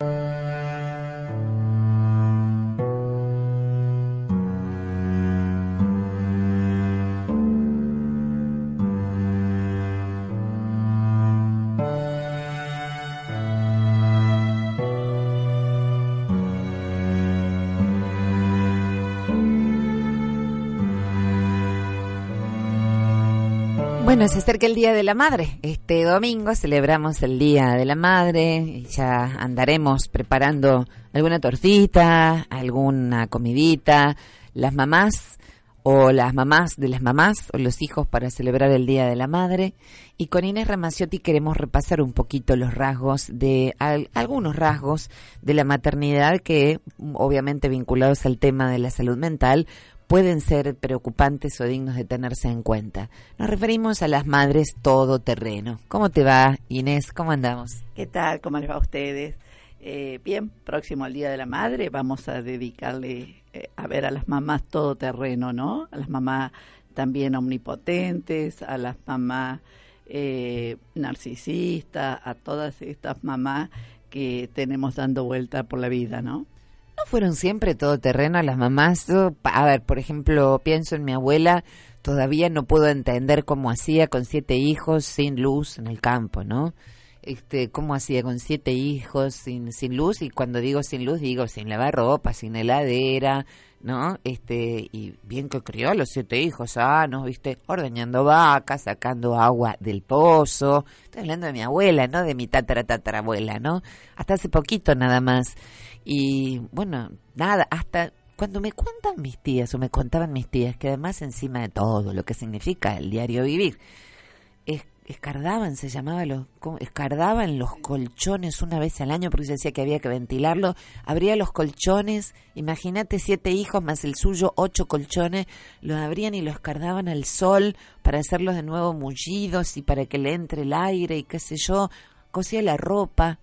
Thank you. Bueno, se acerca el Día de la Madre. Este domingo celebramos el Día de la Madre y ya andaremos preparando alguna tortita, alguna comidita, las mamás o las mamás de las mamás o los hijos para celebrar el Día de la Madre. Y con Inés Ramaciotti queremos repasar un poquito los rasgos de algunos rasgos de la maternidad que obviamente vinculados al tema de la salud mental pueden ser preocupantes o dignos de tenerse en cuenta. Nos referimos a las madres todoterreno. ¿Cómo te va, Inés? ¿Cómo andamos? ¿Qué tal? ¿Cómo les va a ustedes? Eh, bien, próximo al Día de la Madre vamos a dedicarle eh, a ver a las mamás todoterreno, ¿no? A las mamás también omnipotentes, a las mamás eh, narcisistas, a todas estas mamás que tenemos dando vuelta por la vida, ¿no? ¿No fueron siempre todoterreno las mamás? a ver, por ejemplo, pienso en mi abuela, todavía no puedo entender cómo hacía con siete hijos sin luz en el campo, ¿no? Este, cómo hacía con siete hijos sin, sin luz, y cuando digo sin luz, digo sin lavar ropa, sin heladera, ¿no? Este, y bien que crió a los siete hijos sanos, ¿viste? Ordeñando vacas, sacando agua del pozo. Estoy hablando de mi abuela, ¿no? De mi tatara tatarabuela, ¿no? Hasta hace poquito nada más. Y bueno, nada, hasta cuando me cuentan mis tías o me contaban mis tías, que además encima de todo lo que significa el diario vivir, es, escardaban, se llamaba, los, escardaban los colchones una vez al año porque se decía que había que ventilarlo, abría los colchones, imagínate siete hijos más el suyo, ocho colchones, los abrían y los escardaban al sol para hacerlos de nuevo mullidos y para que le entre el aire y qué sé yo, cosía la ropa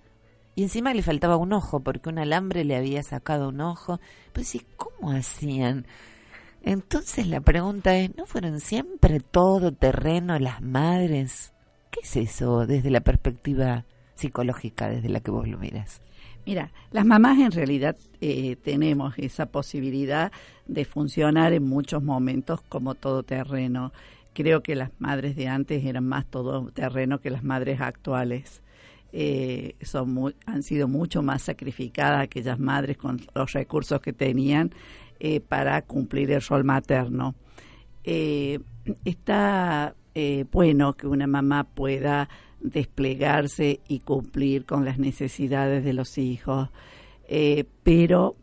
y encima le faltaba un ojo, porque un alambre le había sacado un ojo. Pues sí, ¿cómo hacían? Entonces la pregunta es, ¿no fueron siempre todo terreno las madres? ¿Qué es eso desde la perspectiva psicológica, desde la que vos lo miras? Mira, las mamás en realidad eh, tenemos esa posibilidad de funcionar en muchos momentos como todo terreno. Creo que las madres de antes eran más todo terreno que las madres actuales eh, son han sido mucho más sacrificadas aquellas madres con los recursos que tenían eh, para cumplir el rol materno. Eh, está bueno que una mamá pueda desplegarse y cumplir con las necesidades de los hijos, pero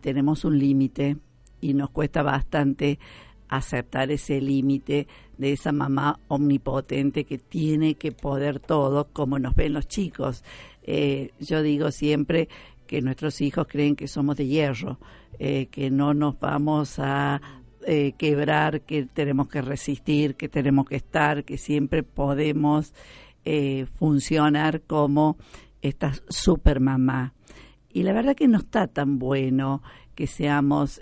tenemos un límite y nos cuesta bastante aceptar ese límite de esa mamá omnipotente que tiene que poder todo, como nos ven los chicos. Eh, yo digo siempre que nuestros hijos creen que somos de hierro, eh, que no nos vamos a eh, quebrar, que tenemos que resistir, que tenemos que estar, que siempre podemos funcionar como esta super mamá. Y la verdad que no está tan bueno que seamos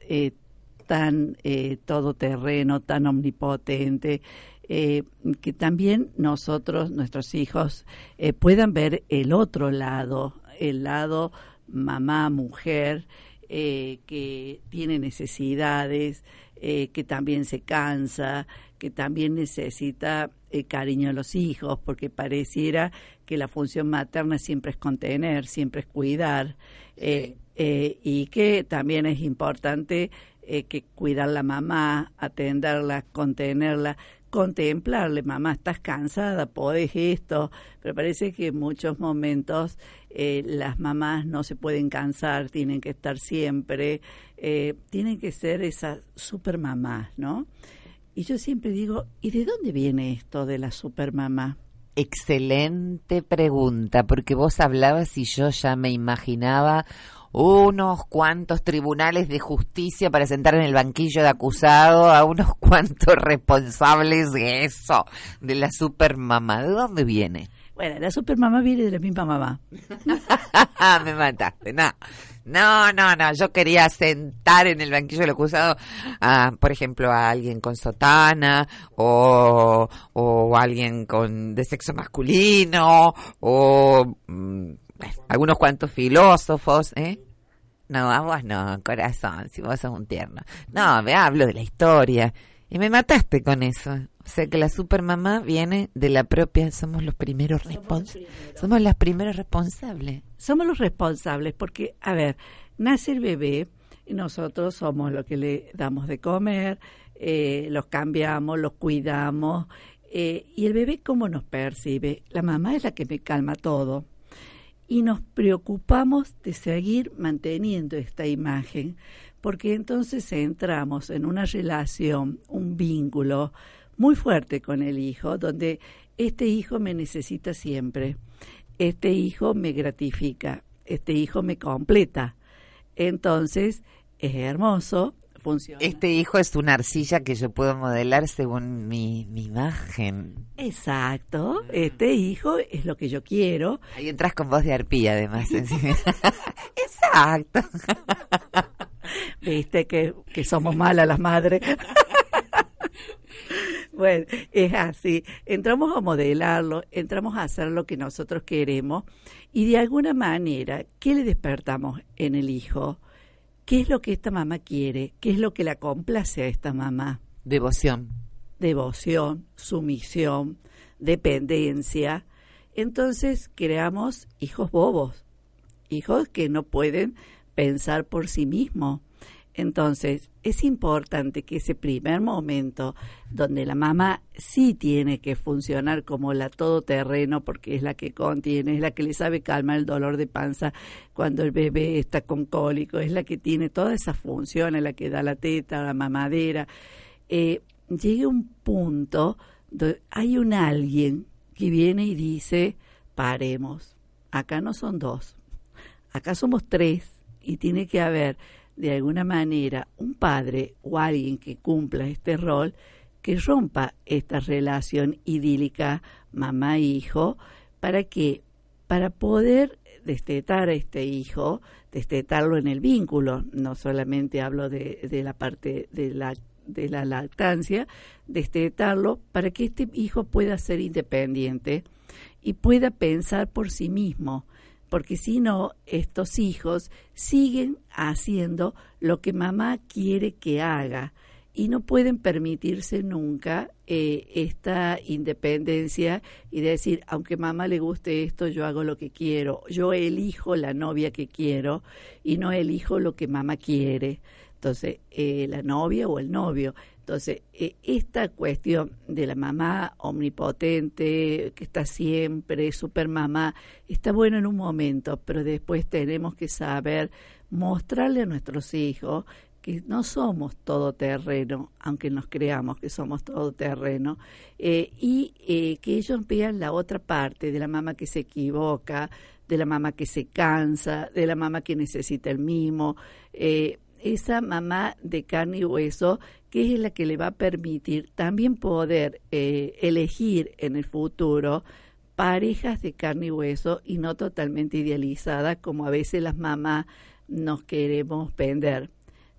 tan eh, todoterreno, tan omnipotente, eh, que también nosotros, nuestros hijos, eh, puedan ver el otro lado, el lado mamá, mujer, eh, que tiene necesidades, que también se cansa, que también necesita cariño de los hijos, porque pareciera que la función materna siempre es contener, siempre es cuidar, y que también es importante eh, que cuidar la mamá, atenderla, contenerla, contemplarle, mamá, estás cansada, podés esto, pero parece que en muchos momentos eh, las mamás no se pueden cansar, tienen que estar siempre, eh, tienen que ser esas super mamás, ¿no? Y yo siempre digo, ¿y de dónde viene esto de la super mamá? excelente pregunta, porque vos hablabas y yo ya me imaginaba unos cuantos tribunales de justicia para sentar en el banquillo de acusado a unos cuantos responsables de eso, de la supermamá. ¿De dónde viene? Bueno, la supermamá viene de la misma mamá. Me mataste, no. No, no, no, yo quería sentar en el banquillo del acusado, a, por ejemplo, a alguien con sotana o, o alguien con de sexo masculino o mm, algunos cuantos filósofos, ¿eh? No, a vos no, corazón, si vos sos un tierno. No, me hablo de la historia. Y me mataste con eso. O sea que la supermamá viene de la propia, somos los primeros responsables. Somos las primeras responsables. Somos los responsables porque, a ver, nace el bebé y nosotros somos los que le damos de comer, eh, los cambiamos, los cuidamos. Eh, y el bebé, ¿cómo nos percibe? La mamá es la que me calma todo y nos preocupamos de seguir manteniendo esta imagen, porque entonces entramos en una relación, un vínculo muy fuerte con el hijo, donde este hijo me necesita siempre, este hijo me gratifica, este hijo me completa. Entonces, es hermoso este hijo es una arcilla que yo puedo modelar según mi, imagen. Exacto. Este hijo es lo que yo quiero. Ahí entras con voz de arpía, además. Exacto. Viste que, que somos malas las madres. Bueno, es así. Entramos a modelarlo, entramos a hacer lo que nosotros queremos y de alguna manera, ¿qué le despertamos en el hijo? ¿Qué es lo que esta mamá quiere? ¿Qué es lo que la complace a esta mamá? Devoción. Devoción, sumisión, dependencia. Entonces creamos hijos bobos, hijos que no pueden pensar por sí mismos, entonces, es importante que ese primer momento donde la mamá sí tiene que funcionar como la todoterreno, porque es la que contiene, es la que le sabe calmar el dolor de panza cuando el bebé está con cólico, es la que tiene todas esas funciones, la que da la teta, la mamadera, eh, llega un punto donde hay un alguien que viene y dice, paremos, acá no son dos, acá somos tres y tiene que haber de alguna manera un padre o alguien que cumpla este rol que rompa esta relación idílica mamá-hijo para que para poder destetar a este hijo, destetarlo en el vínculo, no solamente hablo de, de la parte de la, de la lactancia, destetarlo para que este hijo pueda ser independiente y pueda pensar por sí mismo, porque si no, estos hijos siguen haciendo lo que mamá quiere que haga y no pueden permitirse nunca eh, esta independencia y decir, aunque mamá le guste esto, yo hago lo que quiero, yo elijo la novia que quiero y no elijo lo que mamá quiere. Entonces, eh, la novia o el novio. Entonces, eh, esta cuestión de la mamá omnipotente, que está siempre, super mamá, está bueno en un momento, pero después tenemos que saber mostrarle a nuestros hijos que no somos todoterreno, aunque nos creamos que somos todoterreno, eh, y eh, que ellos vean la otra parte de la mamá que se equivoca, de la mamá que se cansa, de la mamá que necesita el mimo, eh, esa mamá de carne y hueso que es la que le va a permitir también poder eh, elegir en el futuro parejas de carne y hueso y no totalmente idealizadas como a veces las mamás nos queremos vender.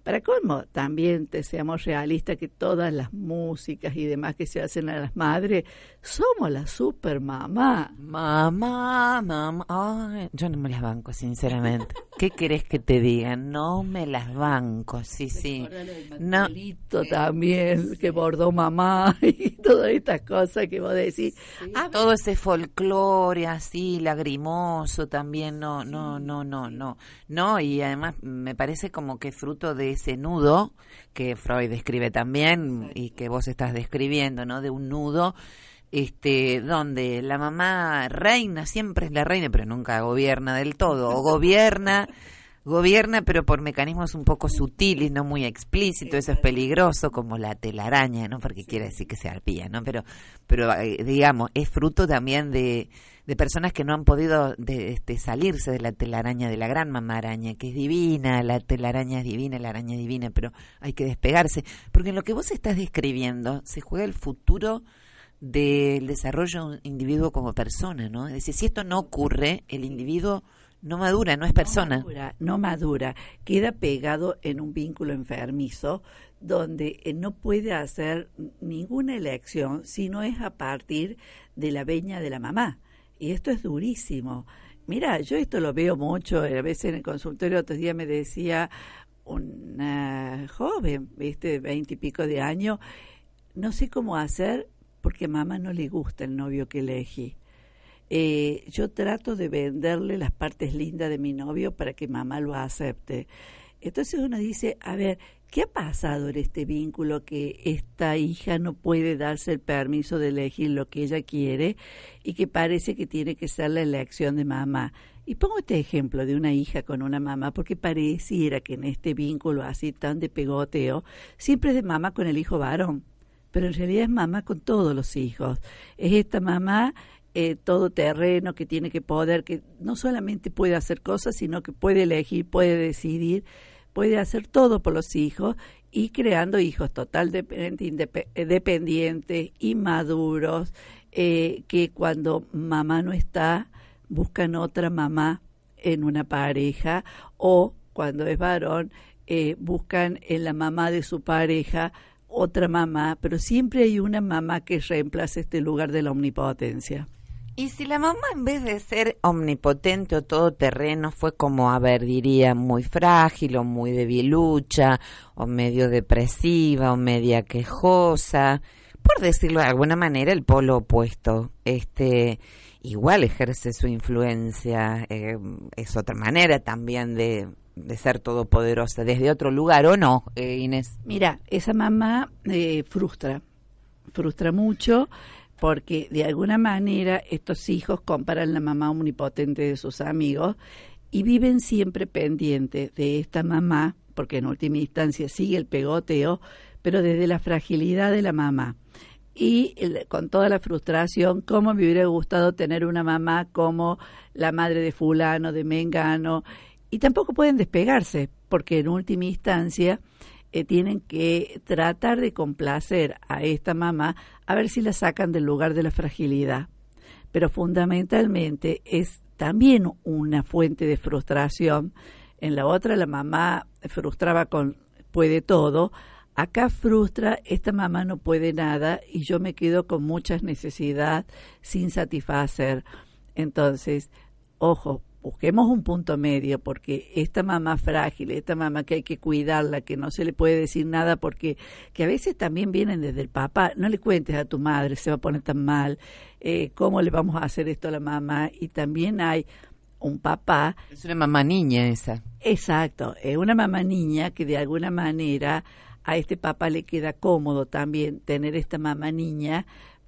Para cómo también te seamos realistas que todas las músicas y demás que se hacen a las madres somos la super mamá. Mamá, mamá. yo no me las banco, sinceramente. ¿Qué querés que te diga? No me las banco, sí, sí. No. también, que bordó mamá y todas estas cosas que vos decís. Ah, todo ese folclore así, lagrimoso también, no, no, no, no, no. No, y además me parece como que fruto de ese nudo que Freud describe también y que vos estás describiendo, ¿no? De un nudo este donde la mamá reina siempre es la reina pero nunca gobierna del todo o gobierna gobierna pero por mecanismos un poco sutiles, no muy explícitos, eso es peligroso, como la telaraña, ¿no? Porque quiere decir que se arpía, ¿no? Pero, pero eh, digamos, es fruto también de, de personas que no han podido de, este, salirse de la telaraña de la gran mamá araña, que es divina, la telaraña es divina, la araña es divina, pero hay que despegarse, porque en lo que vos estás describiendo se juega el futuro del desarrollo de un individuo como persona, ¿no? Es decir, si esto no ocurre, el individuo no madura, no es persona. No madura, no madura, queda pegado en un vínculo enfermizo donde eh, no puede hacer ninguna elección si no es a partir de la veña de la mamá. Y esto es durísimo. Mira, yo esto lo veo mucho, a veces en el consultorio otro día me decía una joven, viste, veinte y pico de años, no sé cómo hacer porque a mamá no le gusta el novio que elegí. Eh, yo trato de venderle las partes lindas de mi novio para que mamá lo acepte. Entonces uno dice, a ver, ¿qué ha pasado en este vínculo que esta hija no puede darse el permiso de elegir lo que ella quiere y que parece que tiene que ser la elección de mamá? Y pongo este ejemplo de una hija con una mamá porque pareciera que en este vínculo así tan de pegoteo, siempre es de mamá con el hijo varón, pero en realidad es mamá con todos los hijos. Es esta mamá eh, todo terreno, que tiene que poder, que no solamente puede hacer cosas, sino que puede elegir, puede decidir, puede hacer todo por los hijos y creando hijos total eh, dependientes, inmaduros, eh, que cuando mamá no está, buscan otra mamá en una pareja o cuando es varón, eh, buscan en la mamá de su pareja otra mamá, pero siempre hay una mamá que reemplaza este lugar de la omnipotencia. Y si la mamá en vez de ser omnipotente o todoterreno fue como, a ver, diría, muy frágil o muy debilucha o medio depresiva o media quejosa, por decirlo de alguna manera, el polo opuesto, este, igual ejerce su influencia, eh, es otra manera también de, de ser todopoderosa, desde otro lugar, ¿o no, eh, Inés? Mira, esa mamá eh, frustra, frustra mucho porque de alguna manera estos hijos comparan la mamá omnipotente de sus amigos y viven siempre pendientes de esta mamá, porque en última instancia sigue el pegoteo, pero desde la fragilidad de la mamá. Y con toda la frustración, cómo me hubiera gustado tener una mamá como la madre de fulano, de Mengano, y tampoco pueden despegarse, porque en última instancia eh, tienen que tratar de complacer a esta mamá a ver si la sacan del lugar de la fragilidad. Pero fundamentalmente es también una fuente de frustración. En la otra la mamá frustraba con puede todo. Acá frustra, esta mamá no puede nada y yo me quedo con muchas necesidades sin satisfacer. Entonces, ojo, busquemos un punto medio porque esta mamá frágil, esta mamá que hay que cuidarla, que no se le puede decir nada porque que a veces también vienen desde el papá, no le cuentes a tu madre, se va a poner tan mal, eh, cómo le vamos a hacer esto a la mamá y también hay un papá. Es una mamá niña esa. Exacto, es una mamá niña que de alguna manera a este papá le queda cómodo también tener esta mamá niña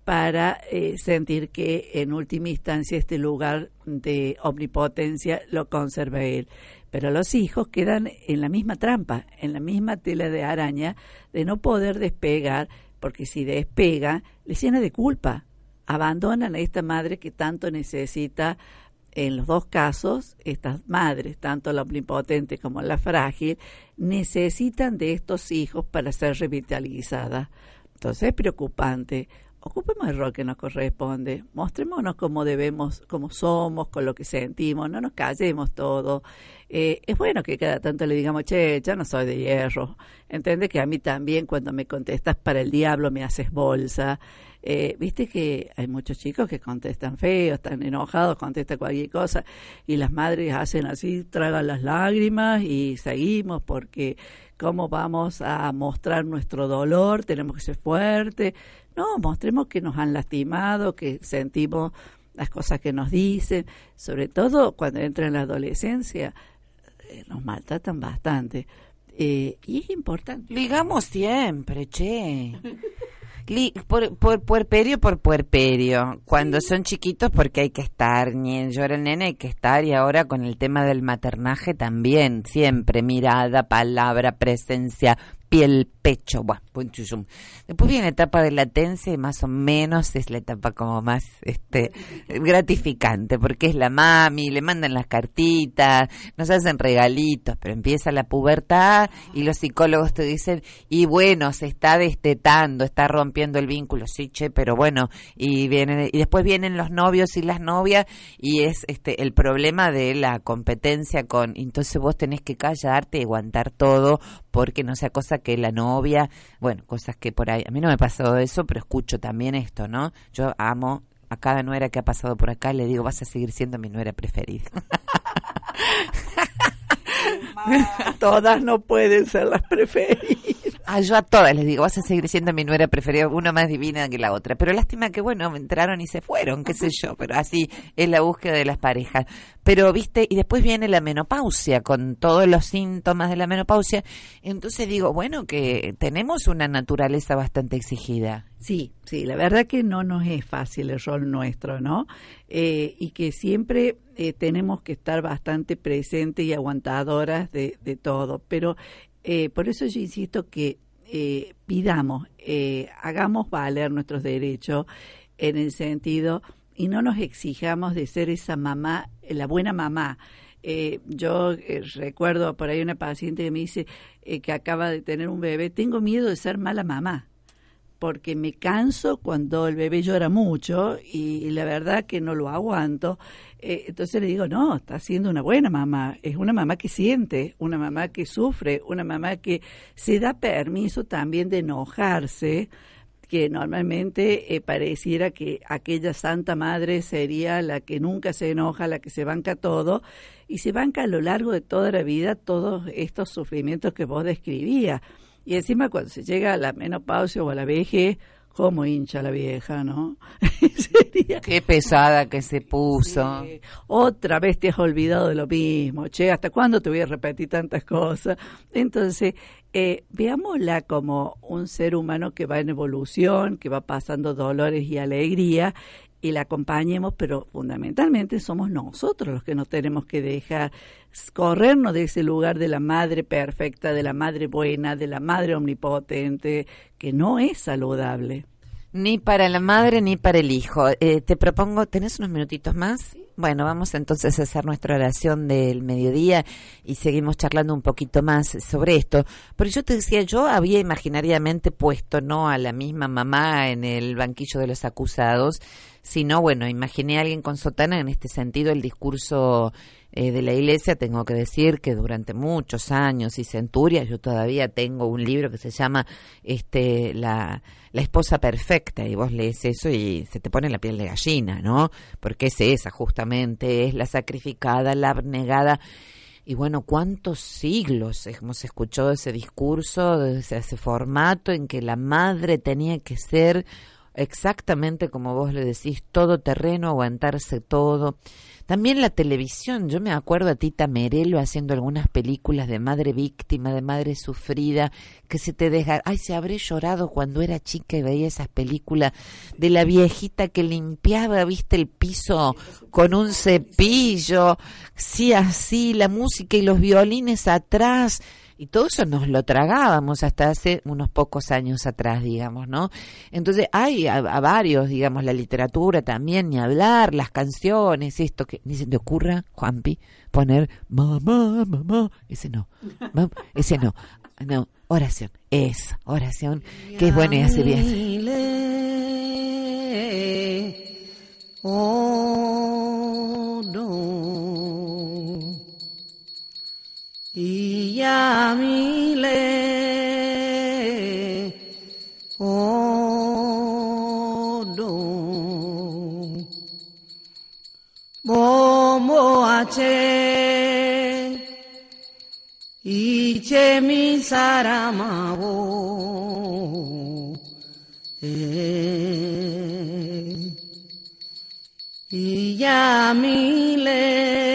para eh, sentir que en última instancia este lugar de omnipotencia lo conserva él. Pero los hijos quedan en la misma trampa, en la misma tela de araña de no poder despegar, porque si despega, les llena de culpa. Abandonan a esta madre que tanto necesita en los dos casos, estas madres, tanto la omnipotente como la frágil, necesitan de estos hijos para ser revitalizadas. Entonces es preocupante ocupemos el rol que nos corresponde, mostrémonos como debemos, como somos, con lo que sentimos, no nos callemos todo. Eh, es bueno que cada tanto le digamos, che, ya no soy de hierro. Entiende que a mí también cuando me contestas para el diablo me haces bolsa. Eh, Viste que hay muchos chicos que contestan feo, están enojados, contestan cualquier cosa y las madres hacen así, tragan las lágrimas y seguimos porque cómo vamos a mostrar nuestro dolor, tenemos que ser fuertes. No, mostremos que nos han lastimado, que sentimos las cosas que nos dicen, sobre todo cuando entra en la adolescencia, eh, nos maltratan bastante. Eh, y es importante. Digamos siempre, che. Li- por, por puerperio por puerperio. Cuando son chiquitos porque hay que estar, ni llora el nene hay que estar y ahora con el tema del maternaje también, siempre mirada, palabra, presencia, piel, pecho, bueno, chum. Después viene la etapa de latencia y más o menos es la etapa como más este gratificante porque es la mami, le mandan las cartitas, nos hacen regalitos, pero empieza la pubertad y los psicólogos te dicen, y bueno, se está destetando, está rompiendo el vínculo, sí, che, pero bueno, y vienen y después vienen los novios y las novias y es este el problema de la competencia con entonces vos tenés que callarte y aguantar todo porque no sea cosa que la novia, bueno, cosas que por ahí, a mí no me ha pasado eso, pero escucho también esto, ¿no? Yo amo a cada nuera que ha pasado por acá, le digo, vas a seguir siendo mi nuera preferida. Todas no pueden ser las preferidas. Ah, yo a todas les digo, vas a seguir siendo mi nuera preferida, una más divina que la otra. Pero lástima que, bueno, entraron y se fueron, qué sé yo, pero así es la búsqueda de las parejas. Pero, viste, y después viene la menopausia, con todos los síntomas de la menopausia. Entonces digo, bueno, que tenemos una naturaleza bastante exigida. Sí, sí, la verdad que no nos es fácil el rol nuestro, ¿no? Eh, y que siempre eh, tenemos que estar bastante presentes y aguantadoras de, de todo. Pero eh, por eso yo insisto que eh, pidamos, eh, hagamos valer nuestros derechos en el sentido y no nos exijamos de ser esa mamá, eh, la buena mamá. Eh, yo eh, recuerdo por ahí una paciente que me dice eh, que acaba de tener un bebé, tengo miedo de ser mala mamá porque me canso cuando el bebé llora mucho y, la verdad que no lo aguanto. Eh, entonces le digo, no, está siendo una buena mamá, es una mamá que siente, una mamá que sufre, una mamá que se da permiso también de enojarse, que normalmente eh, pareciera que aquella santa madre sería la que nunca se enoja, la que se banca todo, y se banca a lo largo de toda la vida todos estos sufrimientos que vos describías. Y encima cuando se llega a la menopausia o a la vejez, como hincha la vieja, ¿no? Sería, Qué pesada que se puso. otra vez te has olvidado de lo mismo, che, ¿hasta cuándo te voy a repetir tantas cosas? Entonces, eh, veámosla como un ser humano que va en evolución, que va pasando dolores y alegría, y la acompañemos, pero fundamentalmente somos nosotros los que nos tenemos que dejar corrernos de ese lugar de la madre perfecta, de la madre buena, de la madre omnipotente, que no es saludable. Ni para la madre ni para el hijo. Eh, te propongo, ¿tenés unos minutitos más? Bueno, vamos entonces a hacer nuestra oración del mediodía y seguimos charlando un poquito más sobre esto. Pero yo te decía, yo había imaginariamente puesto no a la misma mamá en el banquillo de los acusados, sino, bueno, imaginé a alguien con sotana en este sentido el discurso eh, de la iglesia, tengo que decir que durante muchos años y centurias yo todavía tengo un libro que se llama este la, la esposa perfecta y vos lees eso y se te pone la piel de gallina, ¿no? Porque es esa justamente, es la sacrificada, la abnegada. Y bueno, ¿cuántos siglos hemos escuchado ese discurso, ese, ese formato en que la madre tenía que ser exactamente como vos le decís, todo terreno, aguantarse todo. También la televisión, yo me acuerdo a Tita Merelo haciendo algunas películas de madre víctima, de madre sufrida, que se te deja, ay, se habré llorado cuando era chica y veía esas películas de la viejita que limpiaba, viste, el piso con un cepillo, sí, así, la música y los violines atrás. Y todo eso nos lo tragábamos hasta hace unos pocos años atrás, digamos, ¿no? Entonces hay a, a varios, digamos, la literatura también, ni hablar, las canciones, esto que ni se te ocurra, Juanpi, poner mamá, mamá, ese no, ese no, no, oración, esa, oración, que es bueno y hace bien. Oh, no. yamile o do momo ache iche mi saramavo e yamile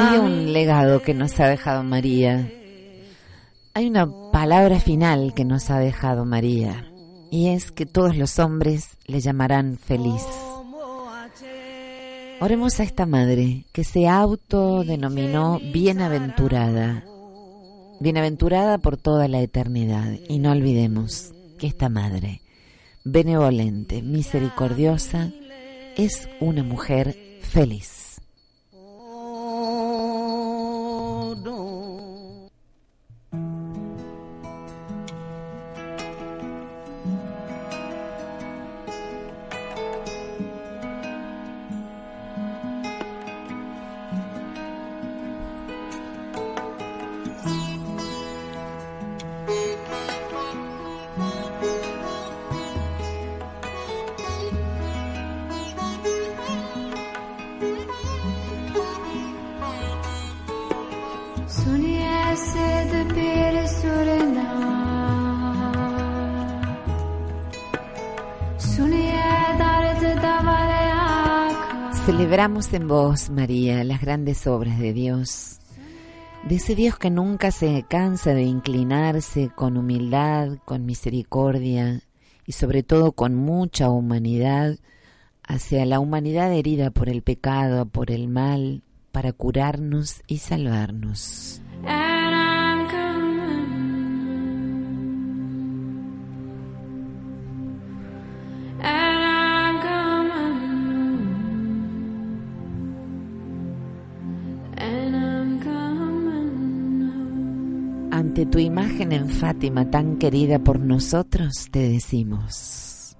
Hay un legado que nos ha dejado María. Hay una palabra final que nos ha dejado María. Y es que todos los hombres le llamarán feliz. Oremos a esta madre que se autodenominó bienaventurada. Bienaventurada por toda la eternidad. Y no olvidemos que esta madre, benevolente, misericordiosa, es una mujer feliz. Celebramos en vos, María, las grandes obras de Dios, de ese Dios que nunca se cansa de inclinarse con humildad, con misericordia y sobre todo con mucha humanidad hacia la humanidad herida por el pecado, por el mal, para curarnos y salvarnos. Ante tu imagen en Fátima tan querida por nosotros, te decimos,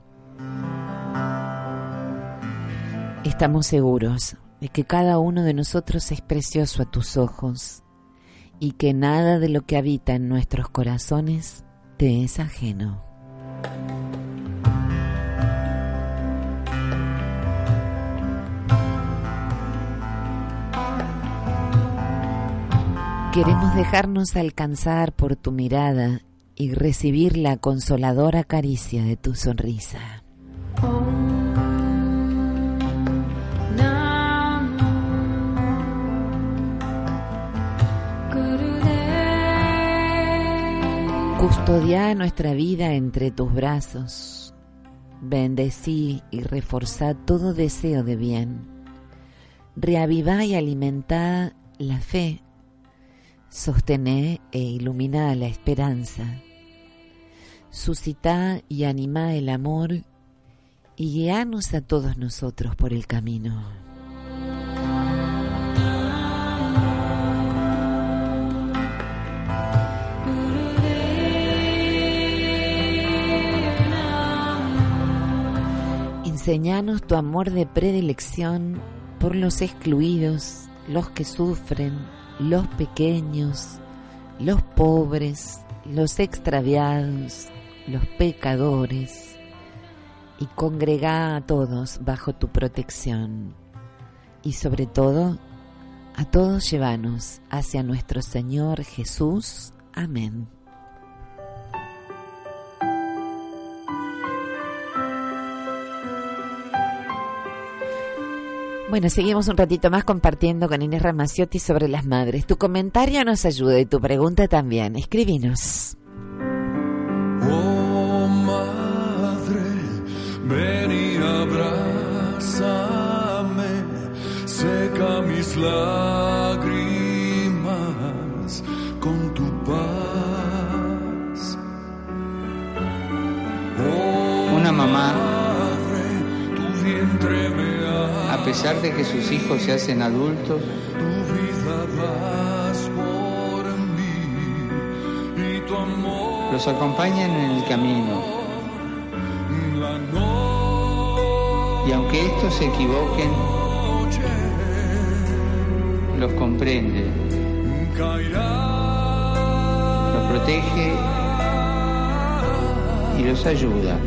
estamos seguros de que cada uno de nosotros es precioso a tus ojos y que nada de lo que habita en nuestros corazones te es ajeno. Queremos dejarnos alcanzar por tu mirada y recibir la consoladora caricia de tu sonrisa. Custodia nuestra vida entre tus brazos. Bendecí y reforzá todo deseo de bien. Reavivá y alimentá la fe. Sostené e iluminá la esperanza. Suscitá y animá el amor y guianos a todos nosotros por el camino. Enseñanos tu amor de predilección por los excluidos, los que sufren, los pequeños, los pobres, los extraviados, los pecadores, y congregá a todos bajo tu protección. Y sobre todo, a todos llevanos hacia nuestro Señor Jesús. Amén. Bueno, seguimos un ratito más compartiendo con Inés Ramaciotti sobre las madres. Tu comentario nos ayuda y tu pregunta también. Escribinos. Oh madre, ven y abrázame, seca mis lágrimas con tu paz. Oh Una mamá, madre, tu vientre me pesar de que sus hijos se hacen adultos, tu vida das por mí y tu amor los acompañan en el camino. Y aunque estos se equivoquen, los comprende, los protege y los ayuda.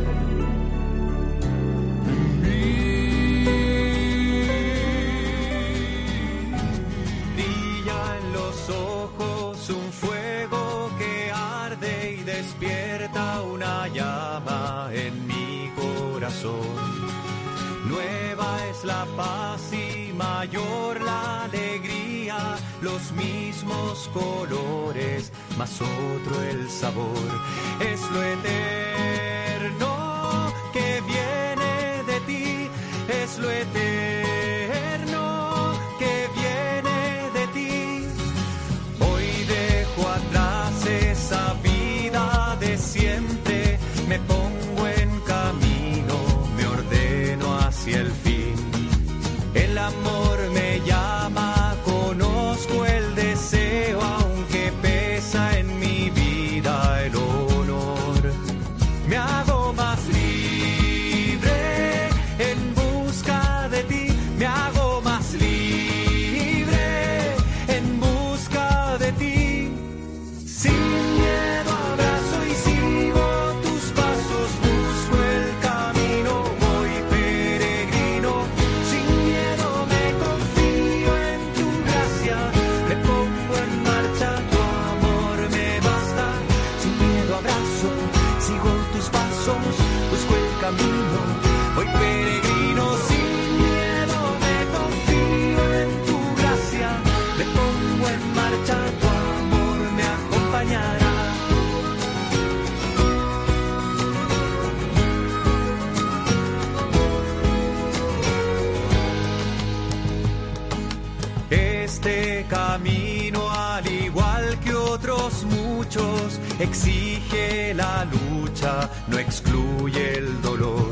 Nueva es la paz y mayor la alegría los mismos colores, más otro el sabor. Es lo eterno exige la lucha, no excluye el dolor.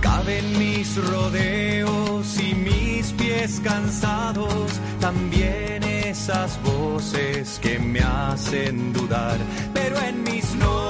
Caben mis rodeos y mis pies cansados, también esas voces que me hacen dudar. Pero en mis noches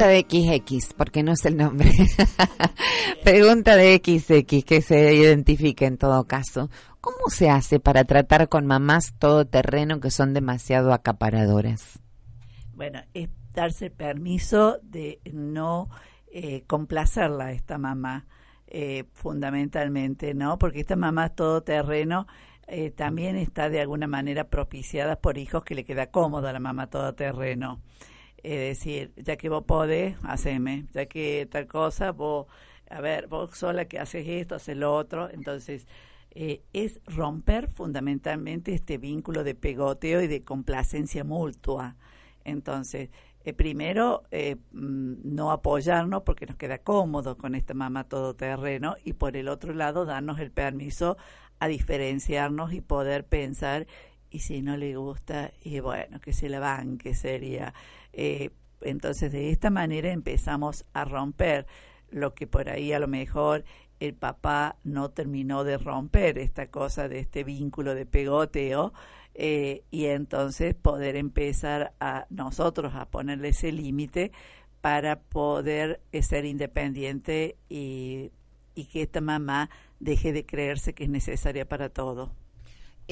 Pregunta de XX, porque no es el nombre. Pregunta de XX, que se identifique en todo caso. ¿Cómo se hace para tratar con mamás todoterreno que son demasiado acaparadoras? Bueno, es darse permiso de no eh, complacerla a esta mamá, eh, fundamentalmente, ¿no? Porque esta mamá todoterreno eh, también está de alguna manera propiciada por hijos que le queda cómodo a la mamá todoterreno. Es decir, ya que vos podés, haceme, ya que tal cosa, vos, a ver, vos sola que haces esto, haces lo otro, entonces eh, es romper fundamentalmente este vínculo de pegoteo y de complacencia mutua. Entonces, eh, primero, eh, mm, no apoyarnos porque nos queda cómodo con esta mamá todoterreno y por el otro lado, darnos el permiso a diferenciarnos y poder pensar, y si no le gusta, y bueno, que se la banque sería. Eh, entonces, de esta manera empezamos a romper lo que por ahí a lo mejor el papá no terminó de romper esta cosa de este vínculo de pegoteo eh, y entonces poder empezar a nosotros a ponerle ese límite para poder eh, ser independiente y, y que esta mamá deje de creerse que es necesaria para todo.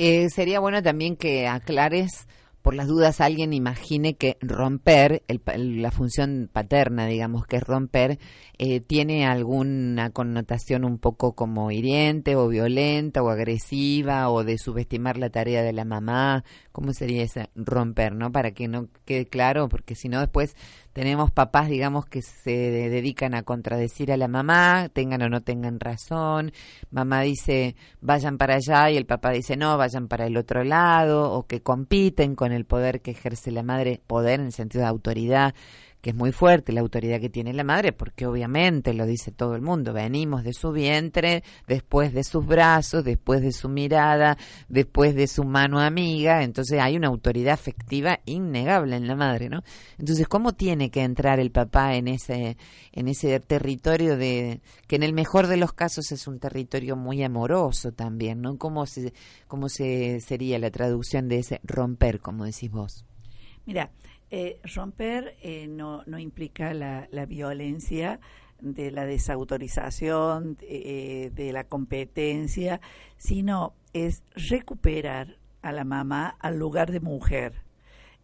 Eh, sería bueno también que aclares, por las dudas, alguien imagine que romper, el la función paterna, digamos, que es romper, eh, tiene alguna connotación un poco como hiriente o violenta o agresiva o de subestimar la tarea de la mamá. ¿Cómo sería ese romper, no? Para que no quede claro, porque si no después tenemos papás, digamos, que se de- dedican a contradecir a la mamá, tengan o no tengan razón. Mamá dice, vayan para allá y el papá dice, no, vayan para el otro lado, o que compiten con el poder que ejerce la madre, poder en el sentido de autoridad, que es muy fuerte la autoridad que tiene la madre, porque obviamente lo dice todo el mundo, venimos de su vientre, después de sus brazos, después de su mirada, después de su mano amiga, entonces hay una autoridad afectiva innegable en la madre, ¿no? Entonces, ¿cómo tiene que entrar el papá en ese en ese territorio de que en el mejor de los casos es un territorio muy amoroso también, ¿no? ¿Cómo se cómo se sería la traducción de ese romper, como decís vos? Mira, eh, romper eh, no, no implica la, la violencia de la desautorización, eh, de la competencia, sino es recuperar a la mamá al lugar de mujer.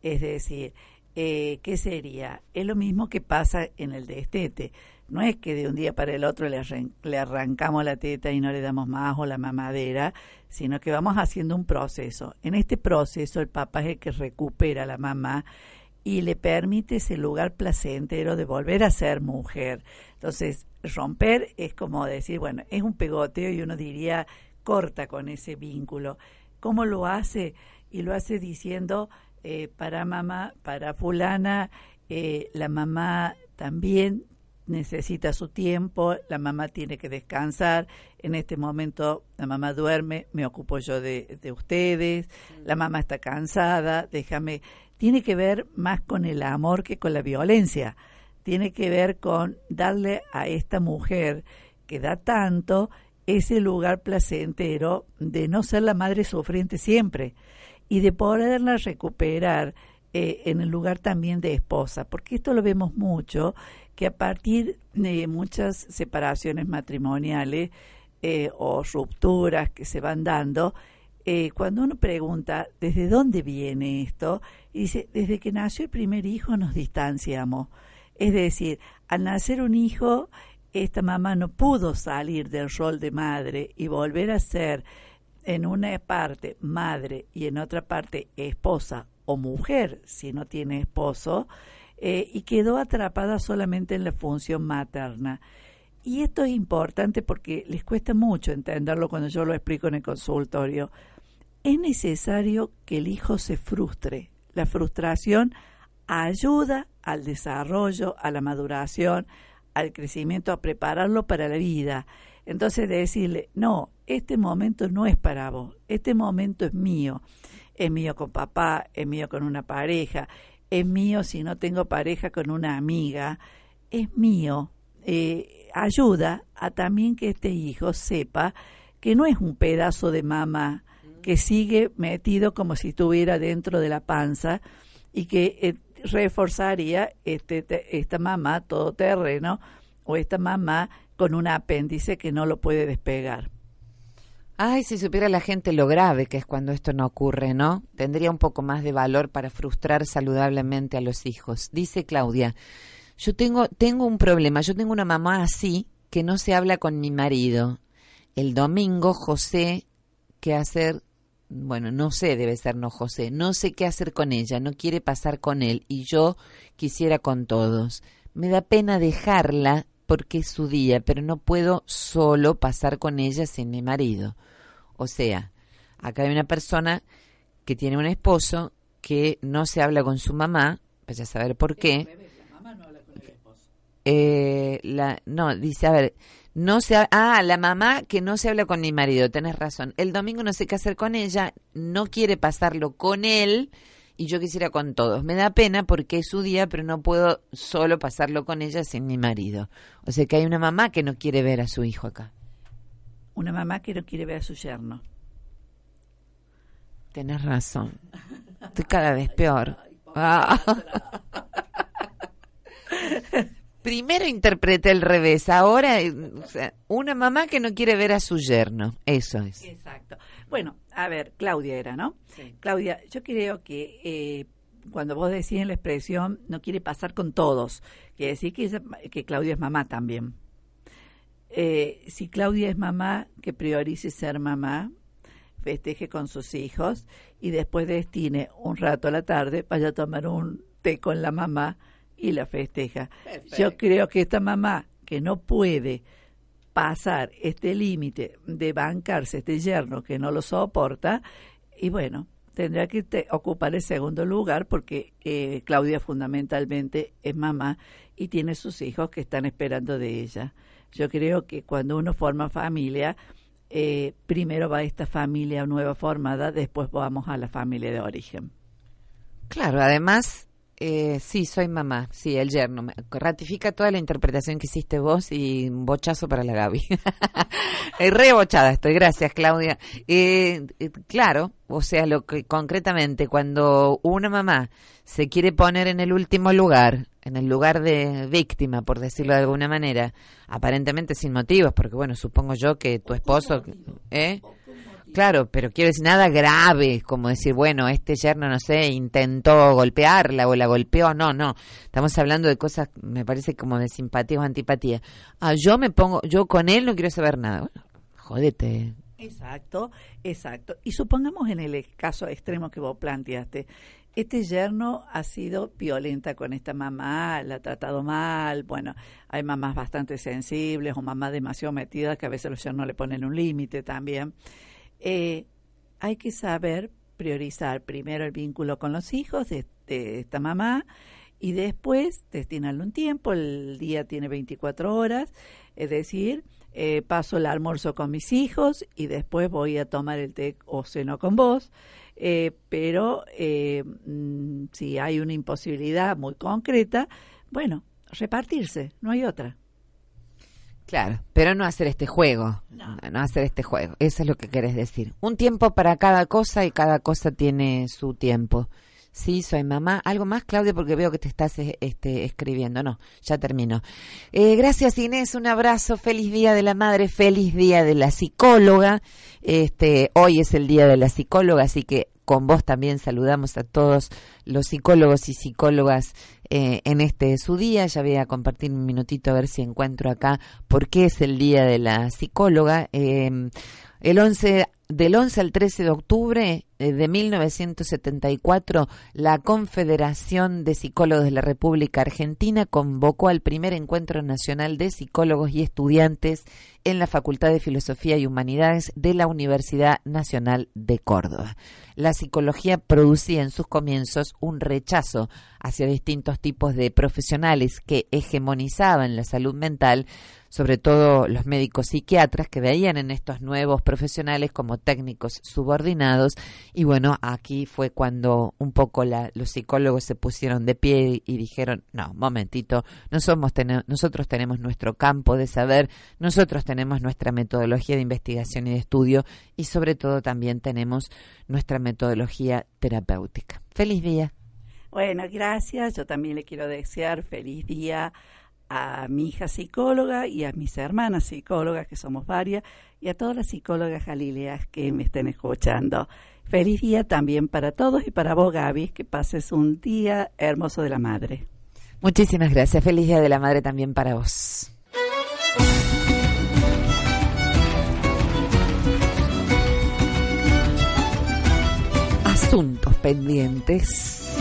Es decir, eh, ¿qué sería? Es lo mismo que pasa en el destete. No es que de un día para el otro le, le arrancamos la teta y no le damos más o la mamadera, sino que vamos haciendo un proceso. En este proceso el papá es el que recupera a la mamá y le permite ese lugar placentero de volver a ser mujer. Entonces, romper es como decir, bueno, es un pegoteo y uno diría, corta con ese vínculo. ¿Cómo lo hace? Y lo hace diciendo, eh, para mamá, para fulana, eh, la mamá también necesita su tiempo, la mamá tiene que descansar, en este momento la mamá duerme, me ocupo yo de, de ustedes, la mamá está cansada, déjame, tiene que ver más con el amor que con la violencia, tiene que ver con darle a esta mujer que da tanto ese lugar placentero de no ser la madre sufriente siempre y de poderla recuperar eh, en el lugar también de esposa, porque esto lo vemos mucho, que a partir de muchas separaciones matrimoniales eh, o rupturas que se van dando, eh, cuando uno pregunta desde dónde viene esto, dice, desde que nació el primer hijo nos distanciamos. Es decir, al nacer un hijo, esta mamá no pudo salir del rol de madre y volver a ser en una parte madre y en otra parte esposa o mujer si no tiene esposo, eh, y quedó atrapada solamente en la función materna. Y esto es importante porque les cuesta mucho entenderlo cuando yo lo explico en el consultorio. Es necesario que el hijo se frustre. La frustración ayuda al desarrollo, a la maduración, al crecimiento, a prepararlo para la vida. Entonces de decirle, no, este momento no es para vos, este momento es mío. Es mío con papá, es mío con una pareja, es mío si no tengo pareja con una amiga, es mío. Eh, ayuda a también que este hijo sepa que no es un pedazo de mamá que sigue metido como si estuviera dentro de la panza y que eh, reforzaría este, te- esta mamá todoterreno o esta mamá con un apéndice que no lo puede despegar. Ay, si supiera la gente lo grave que es cuando esto no ocurre, ¿no? Tendría un poco más de valor para frustrar saludablemente a los hijos. Dice Claudia, yo tengo, tengo un problema, yo tengo una mamá así que no se habla con mi marido. El domingo José, ¿qué hacer? Bueno, no sé, debe ser no José, no sé qué hacer con ella, no quiere pasar con él y yo quisiera con todos. Me da pena dejarla porque es su día, pero no puedo solo pasar con ella sin mi marido. O sea, acá hay una persona que tiene un esposo que no se habla con su mamá, vaya a saber por qué. Eh, la, no, dice, a ver, no se ha- ah, la mamá que no se habla con mi marido, tenés razón. El domingo no sé qué hacer con ella, no quiere pasarlo con él y yo quisiera con todos. Me da pena porque es su día, pero no puedo solo pasarlo con ella sin mi marido. O sea que hay una mamá que no quiere ver a su hijo acá. Una mamá que no quiere ver a su yerno. Tienes razón. Estoy cada vez peor. Ah. Primero interpreté el revés, ahora eh, o sea, una mamá que no quiere ver a su yerno, eso es. Exacto. Bueno, a ver, Claudia era, ¿no? Claudia, yo creo que eh, cuando vos decís en la expresión no quiere pasar con todos, quiere decir que, ella- que Claudia es mamá también. Eh, si Claudia es mamá, que priorice ser mamá, festeje con sus hijos y después destine un rato a la tarde, vaya a tomar un té con la mamá y la festeja. Yo creo que esta mamá que no puede pasar este límite de bancarse este yerno que no lo soporta y bueno tendrá que te- ocupar el segundo lugar porque eh, Claudia fundamentalmente es mamá y tiene sus hijos que están esperando de ella. Yo creo que cuando uno forma familia eh, primero va esta familia nueva formada después vamos a la familia de origen. Claro, además, eh, sí, soy mamá, sí, el yerno. Ratifica toda la interpretación que hiciste vos y un bochazo para la Gaby. Eh, Re bochada estoy, gracias Claudia. Eh, eh, claro, o sea, lo que concretamente cuando una mamá se quiere poner en el último lugar, en el lugar de víctima, por decirlo de alguna manera, aparentemente sin motivos, porque bueno, supongo yo que tu esposo, ¿eh? Claro, pero quiero decir nada grave, como decir, bueno, este yerno, no sé, intentó golpearla o la golpeó. No, no. Estamos hablando de cosas, me parece como de simpatía o antipatía. Ah, yo me pongo, yo con él no quiero saber nada. Bueno, jódete. Exacto, exacto. Y supongamos en el caso extremo que vos planteaste, este yerno ha sido violenta con esta mamá, la ha tratado mal, bueno, hay mamás bastante sensibles o mamás demasiado metidas que a veces los yernos le ponen un límite también. Eh, hay que saber priorizar primero el vínculo con los hijos de, esta mamá y después destinarle un tiempo, el día tiene 24 horas, es decir, eh, paso el almuerzo con mis hijos y después voy a tomar el té o ceno con vos, eh, pero eh, mm, si hay una imposibilidad muy concreta, bueno, repartirse, no hay otra. Claro, pero no hacer este juego. No. hacer este juego. Eso es lo que querés decir. Un tiempo para cada cosa y cada cosa tiene su tiempo. Sí, soy mamá. ¿Algo más, Claudia? Porque veo que te estás eh, este, escribiendo. No, ya termino. Eh, gracias, Inés. Un abrazo. Feliz Día de la Madre. Feliz Día de la Psicóloga. Este, hoy es el Día de la Psicóloga, así que con vos también saludamos a todos los psicólogos y psicólogas eh, en este su día. Ya voy a compartir un minutito a ver si encuentro acá por qué es el Día de la Psicóloga. Eh, el 11, del 11 al 13 de octubre eh, de 1974, la Confederación de Psicólogos de la República Argentina convocó al primer encuentro nacional de psicólogos y estudiantes en la Facultad de Filosofía y Humanidades de la Universidad Nacional de Córdoba. La psicología producía en sus comienzos un rechazo hacia distintos tipos de profesionales que hegemonizaban la salud mental, sobre todo los médicos psiquiatras que veían en estos nuevos profesionales como técnicos subordinados. Y bueno, aquí fue cuando un poco la, los psicólogos se pusieron de pie y dijeron, no, momentito, no somos nosotros tenemos nuestro campo de saber, nosotros tenemos nuestra metodología de investigación y de estudio y sobre todo también tenemos nuestra metodología terapéutica. Feliz día. Bueno, gracias. Yo también le quiero desear feliz día a mi hija psicóloga y a mis hermanas psicólogas, que somos varias, y a todas las psicólogas galileas que me estén escuchando. Feliz día también para todos y para vos, Gaby, que pases un día hermoso de la madre. Muchísimas gracias. Feliz día de la madre también para vos. Asuntos pendientes.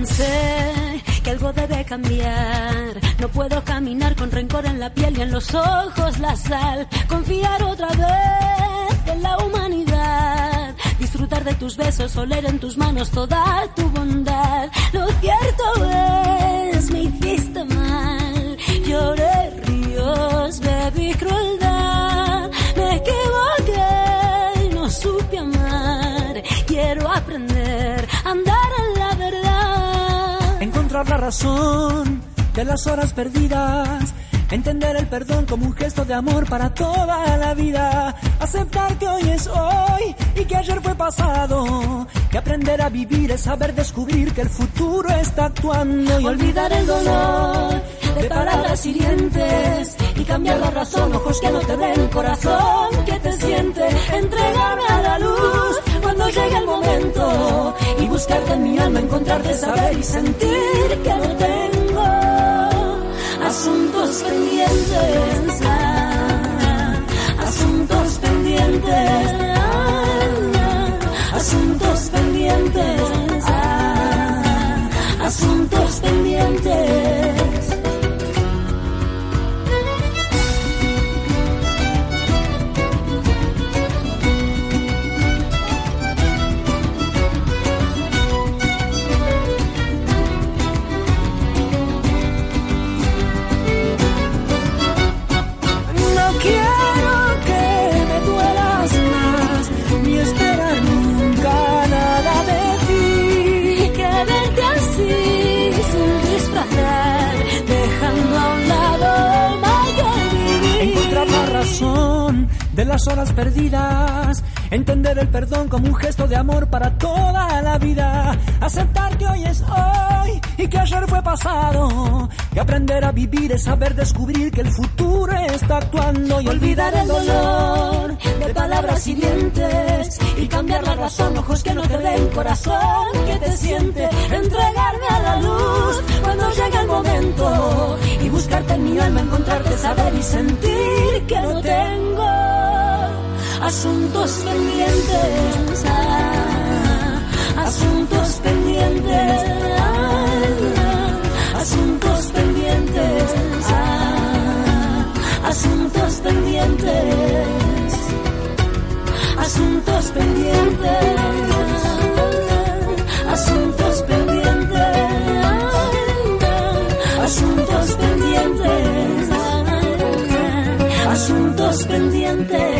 Pensé que algo debe cambiar. No puedo caminar con rencor en la piel y en los ojos la sal. Confiar otra vez en la humanidad. Disfrutar de tus besos, oler en tus manos toda tu bondad. Lo cierto es, me hiciste mal. Lloré ríos, bebí crueldad. La razón de las horas perdidas Entender el perdón como un gesto de amor para toda la vida. Aceptar que hoy es hoy y que ayer fue pasado. Que aprender a vivir es saber descubrir que el futuro está actuando y olvidar el dolor de palabras hirientes y cambiar la razón, ojos que no te ven, corazón que te siente, entregarme a la luz cuando llegue el momento y buscarte en mi alma, encontrarte, saber y sentir que no tengo Aprender a vivir es saber descubrir que el futuro está actuando y olvidar el dolor de palabras hirientes y cambiar la razón, ojos que no te ven, corazón que te siente, entregarme a la luz cuando llegue el momento y buscarte en mi alma, encontrarte, saber y sentir que no tengo asuntos pendientes, ah, asuntos pendientes, asuntos pendientes, asuntos pendientes, asuntos pendientes, asuntos pendientes, asuntos pendientes.